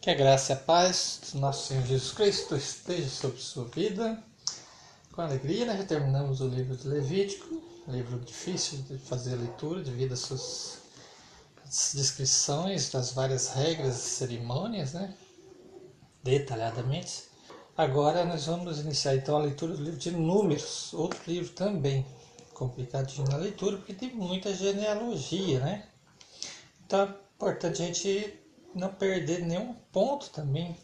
Que a graça e a paz do nosso Senhor Jesus Cristo esteja sobre sua vida. Com alegria, nós já terminamos o livro de Levítico, livro difícil de fazer a leitura devido às suas descrições das várias regras e cerimônias, né? detalhadamente. Agora nós vamos iniciar então a leitura do livro de Números, outro livro também complicadinho na leitura, porque tem muita genealogia, né? Então é importante a gente não perder nenhum ponto também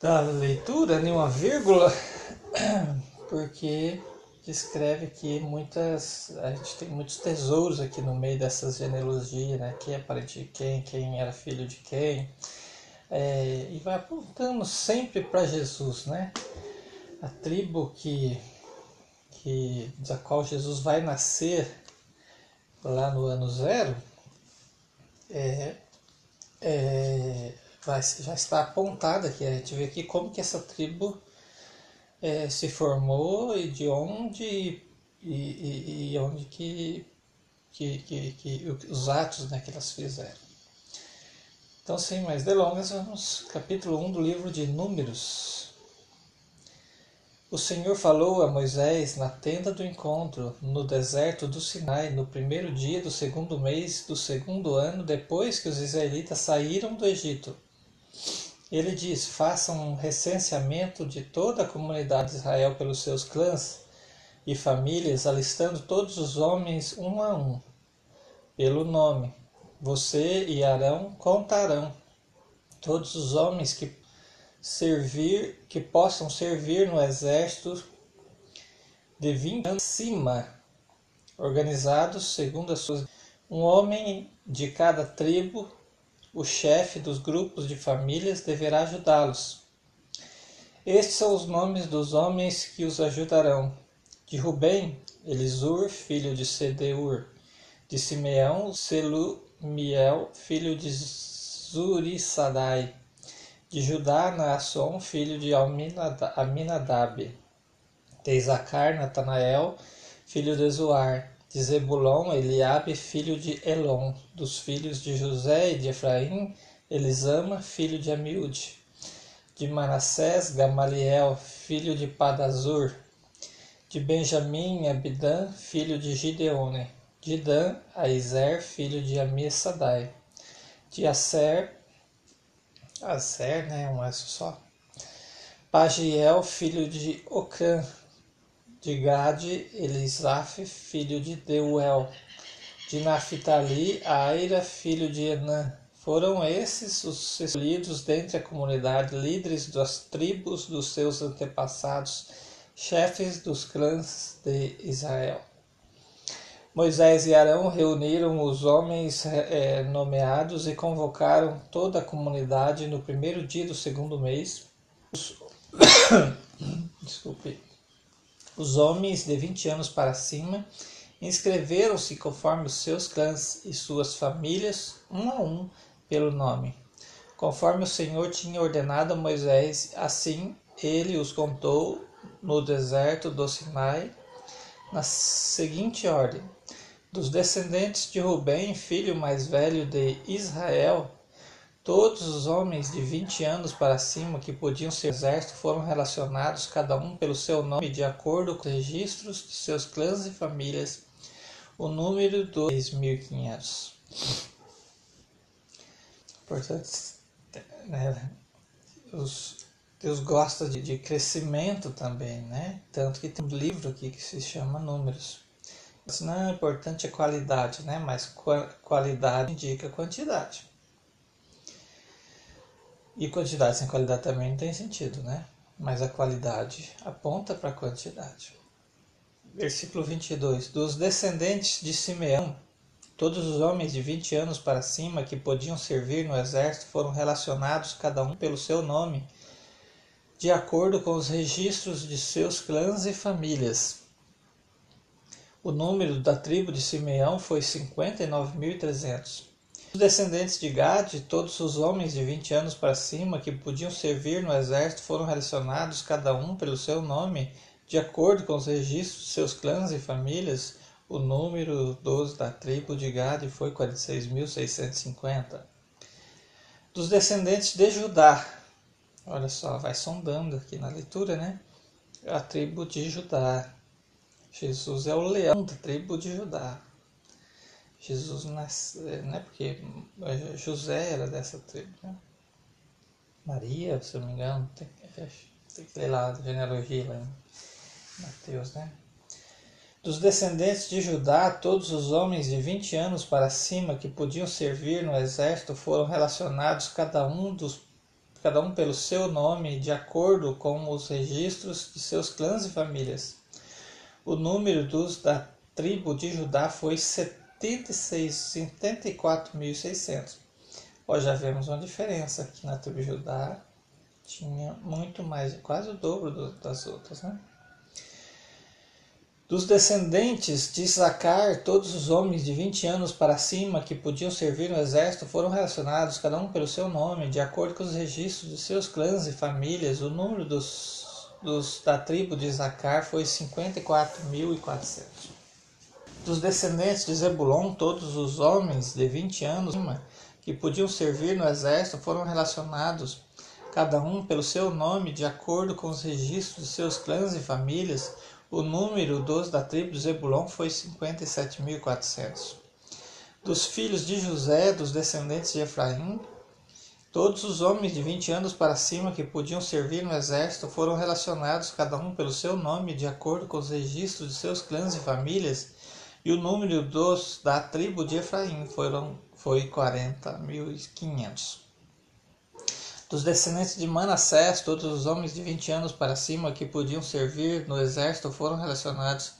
da leitura, nenhuma vírgula, porque descreve aqui muitas. A gente tem muitos tesouros aqui no meio dessas genealogias, né? Quem é parente de quem, quem era filho de quem. É, e vai apontando sempre para Jesus, né? A tribo que que, da qual Jesus vai nascer lá no ano zero, é, é, vai, já está apontada aqui. A gente vê aqui como que essa tribo é, se formou e de onde e, e, e onde que, que, que, que, os atos né, que elas fizeram. Então, sem mais delongas, vamos capítulo 1 do livro de Números. O Senhor falou a Moisés na tenda do encontro, no deserto do Sinai, no primeiro dia do segundo mês do segundo ano depois que os israelitas saíram do Egito. Ele diz: façam um recenseamento de toda a comunidade de Israel pelos seus clãs e famílias, alistando todos os homens um a um, pelo nome. Você e Arão contarão todos os homens que servir, que possam servir no exército de 20 anos acima, organizados segundo as suas. Um homem de cada tribo, o chefe dos grupos de famílias, deverá ajudá-los. Estes são os nomes dos homens que os ajudarão. De Rubem, Elisur, filho de Sedeur. De Simeão, Selumiel, filho de Zurissadai de Judá, Naasson, filho de Aminadab, de Isacar, Natanael, filho de Zoar, de Zebulon, Eliabe, filho de Elon, dos filhos de José e de Efraim, Elisama, filho de Amiúde, de Manassés, Gamaliel, filho de Padazur, de Benjamim, Abidã, filho de Gideone, de Dan, Aizer, filho de Amissadai, de Aser, Azer, né, um S só. Pagiel, filho de Ocã, de Gade, Elisaf, filho de Deuel, de Naphtali, Aira, filho de Enã. Foram esses os escolhidos dentre a comunidade, líderes das tribos dos seus antepassados, chefes dos clãs de Israel. Moisés e Arão reuniram os homens é, nomeados e convocaram toda a comunidade no primeiro dia do segundo mês. Os... Desculpe. Os homens de 20 anos para cima inscreveram-se conforme os seus clãs e suas famílias, um a um, pelo nome. Conforme o Senhor tinha ordenado a Moisés, assim ele os contou no deserto do Sinai, na seguinte ordem: dos descendentes de Rubem, filho mais velho de Israel, todos os homens de vinte anos para cima que podiam ser exército foram relacionados, cada um pelo seu nome, de acordo com os registros de seus clãs e famílias, o número de 2.500. Portanto, né, os, Deus gosta de, de crescimento também, né? Tanto que tem um livro aqui que se chama Números. Não é importante a qualidade, né? mas qualidade indica quantidade. E quantidade sem qualidade também não tem sentido, né? Mas a qualidade aponta para a quantidade. Versículo 22. Dos descendentes de Simeão, todos os homens de 20 anos para cima que podiam servir no exército foram relacionados, cada um pelo seu nome, de acordo com os registros de seus clãs e famílias. O número da tribo de Simeão foi 59.300. Os descendentes de Gad, todos os homens de 20 anos para cima que podiam servir no exército, foram relacionados cada um pelo seu nome, de acordo com os registros de seus clãs e famílias. O número 12 da tribo de Gad foi 46.650. Dos descendentes de Judá, olha só, vai sondando aqui na leitura, né? A tribo de Judá. Jesus é o leão da tribo de Judá. Jesus nasceu, né? Porque José era dessa tribo, né? Maria, se eu não me engano, tem, tem que ler lá a genealogia lá em Mateus, né? Dos descendentes de Judá, todos os homens de 20 anos para cima que podiam servir no exército foram relacionados cada um dos cada um pelo seu nome, de acordo com os registros de seus clãs e famílias. O número dos da tribo de Judá foi 74.600. Ó, já vemos uma diferença aqui na tribo de Judá tinha muito mais, quase o dobro do, das outras, né? Dos descendentes de Issacar, todos os homens de 20 anos para cima que podiam servir no exército foram relacionados, cada um pelo seu nome, de acordo com os registros de seus clãs e famílias. O número dos, dos da tribo de Issacar foi 54.400. Dos descendentes de Zebulon, todos os homens de 20 anos que podiam servir no exército foram relacionados, cada um pelo seu nome, de acordo com os registros de seus clãs e famílias. O número dos da tribo de Zebulon foi 57.400. Dos filhos de José, dos descendentes de Efraim, todos os homens de 20 anos para cima que podiam servir no exército foram relacionados, cada um pelo seu nome, de acordo com os registros de seus clãs e famílias, e o número dos da tribo de Efraim foram, foi 40.500. Dos descendentes de Manassés, todos os homens de 20 anos para cima que podiam servir no exército foram relacionados,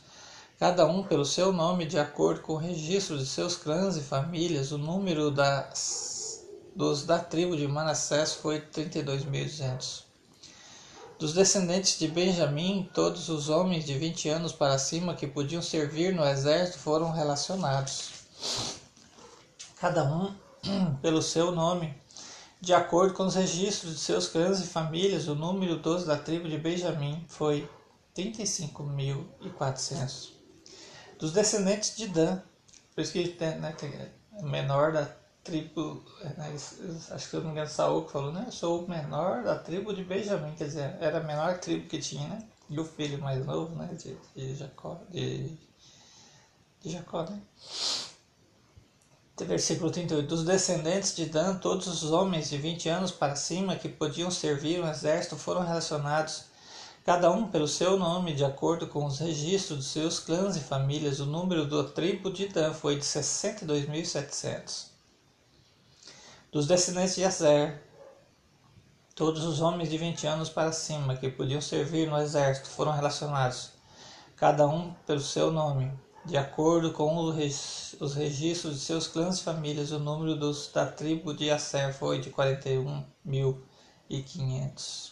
cada um pelo seu nome, de acordo com o registro de seus clãs e famílias. O número das, dos da tribo de Manassés foi 32.200. Dos descendentes de Benjamim, todos os homens de 20 anos para cima que podiam servir no exército foram relacionados, cada um pelo seu nome de acordo com os registros de seus clãs e famílias, o número dos da tribo de Benjamim foi 35.400. Dos descendentes de Dan, por isso que né, o menor da tribo, né, acho que eu não me engano, Saul que falou, né, eu sou o menor da tribo de Benjamim, quer dizer, era a menor tribo que tinha, né, e o filho mais novo, né, de, de Jacó, de, de Jacó, né versículo 38. Dos descendentes de Dan, todos os homens de 20 anos para cima que podiam servir no exército foram relacionados, cada um pelo seu nome, de acordo com os registros de seus clãs e famílias. O número da tribo de Dan foi de 62.700. Dos descendentes de Azer, todos os homens de 20 anos para cima que podiam servir no exército foram relacionados, cada um pelo seu nome, de acordo com os registros de seus clãs e famílias, o número dos da tribo de Asser foi de 41.500.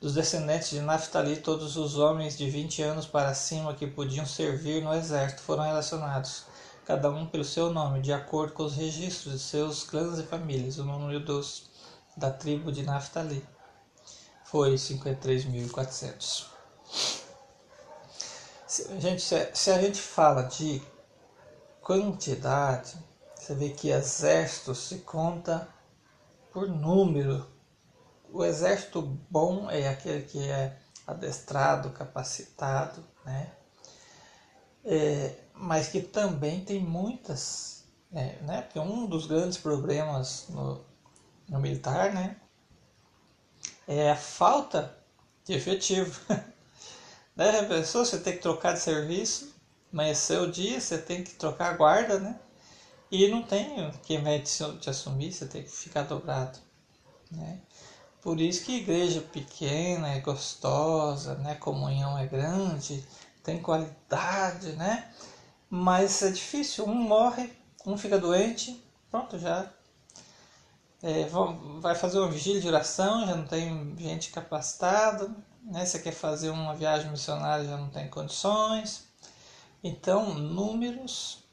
Dos descendentes de Naphtali, todos os homens de 20 anos para cima que podiam servir no exército foram relacionados, cada um pelo seu nome, de acordo com os registros de seus clãs e famílias. O número dos da tribo de Naphtali foi 53.400. Gente, se a gente fala de quantidade, você vê que exército se conta por número. O exército bom é aquele que é adestrado, capacitado, né? É, mas que também tem muitas, é, né? Porque um dos grandes problemas no, no militar, né? É a falta de efetivo. A pessoa, você tem que trocar de serviço, amanheceu o dia, você tem que trocar a guarda, né? E não tem quem vai te assumir, você tem que ficar dobrado, né? Por isso que igreja pequena é gostosa, né? Comunhão é grande, tem qualidade, né? Mas é difícil, um morre, um fica doente, pronto, já é, vai fazer uma vigília de oração, já não tem gente capacitada, né? Você quer fazer uma viagem missionária já não tem condições. Então, números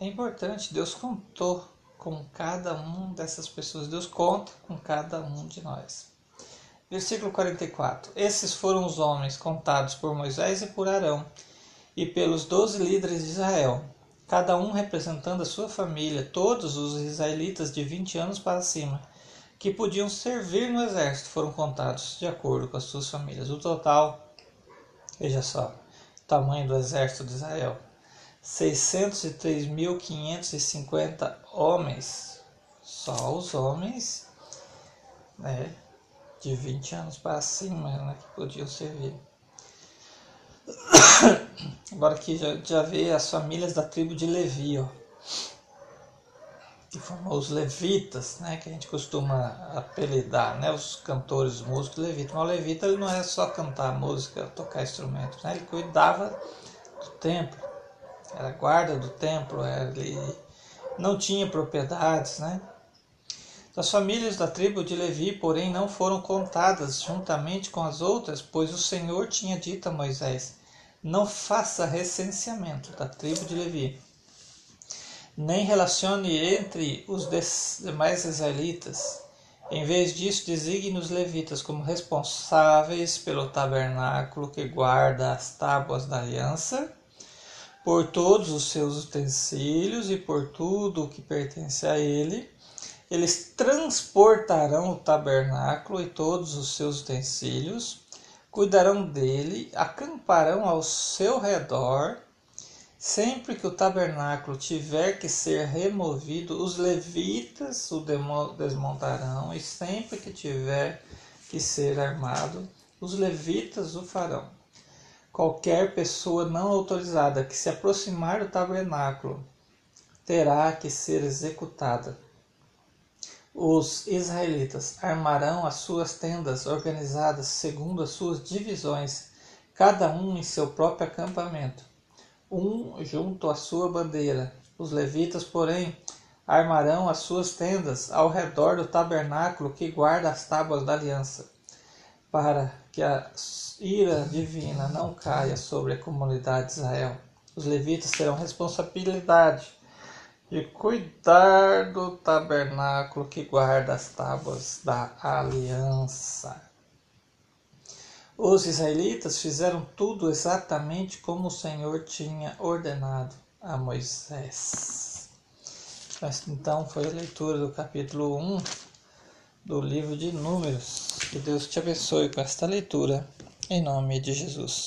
é importante. Deus contou com cada um dessas pessoas. Deus conta com cada um de nós. Versículo 44. Esses foram os homens contados por Moisés e por Arão e pelos doze líderes de Israel, cada um representando a sua família, todos os israelitas de 20 anos para cima que podiam servir no exército foram contados de acordo com as suas famílias. O total, veja só, tamanho do exército de Israel: 603.550 homens. Só os homens né, de 20 anos para cima né, que podiam servir. Agora aqui já, já vê as famílias da tribo de Levi, ó que formou os levitas, né, que a gente costuma apelidar, né, os cantores, os músicos levitas. Mas o levita ele não é só cantar música, tocar instrumentos, né, ele cuidava do templo, era guarda do templo, ele não tinha propriedades, né. As famílias da tribo de Levi, porém, não foram contadas juntamente com as outras, pois o Senhor tinha dito a Moisés: Não faça recenseamento da tribo de Levi nem relacione entre os demais israelitas. Em vez disso, designe os levitas como responsáveis pelo tabernáculo que guarda as tábuas da aliança, por todos os seus utensílios e por tudo o que pertence a ele. Eles transportarão o tabernáculo e todos os seus utensílios, cuidarão dele, acamparão ao seu redor Sempre que o tabernáculo tiver que ser removido, os levitas o desmontarão, e sempre que tiver que ser armado, os levitas o farão. Qualquer pessoa não autorizada que se aproximar do tabernáculo terá que ser executada. Os israelitas armarão as suas tendas organizadas segundo as suas divisões, cada um em seu próprio acampamento um junto à sua bandeira. Os levitas, porém, armarão as suas tendas ao redor do tabernáculo que guarda as tábuas da aliança, para que a ira divina não caia sobre a comunidade de Israel. Os levitas terão responsabilidade de cuidar do tabernáculo que guarda as tábuas da aliança. Os israelitas fizeram tudo exatamente como o Senhor tinha ordenado a Moisés. Então foi a leitura do capítulo 1 do livro de Números. Que Deus te abençoe com esta leitura, em nome de Jesus.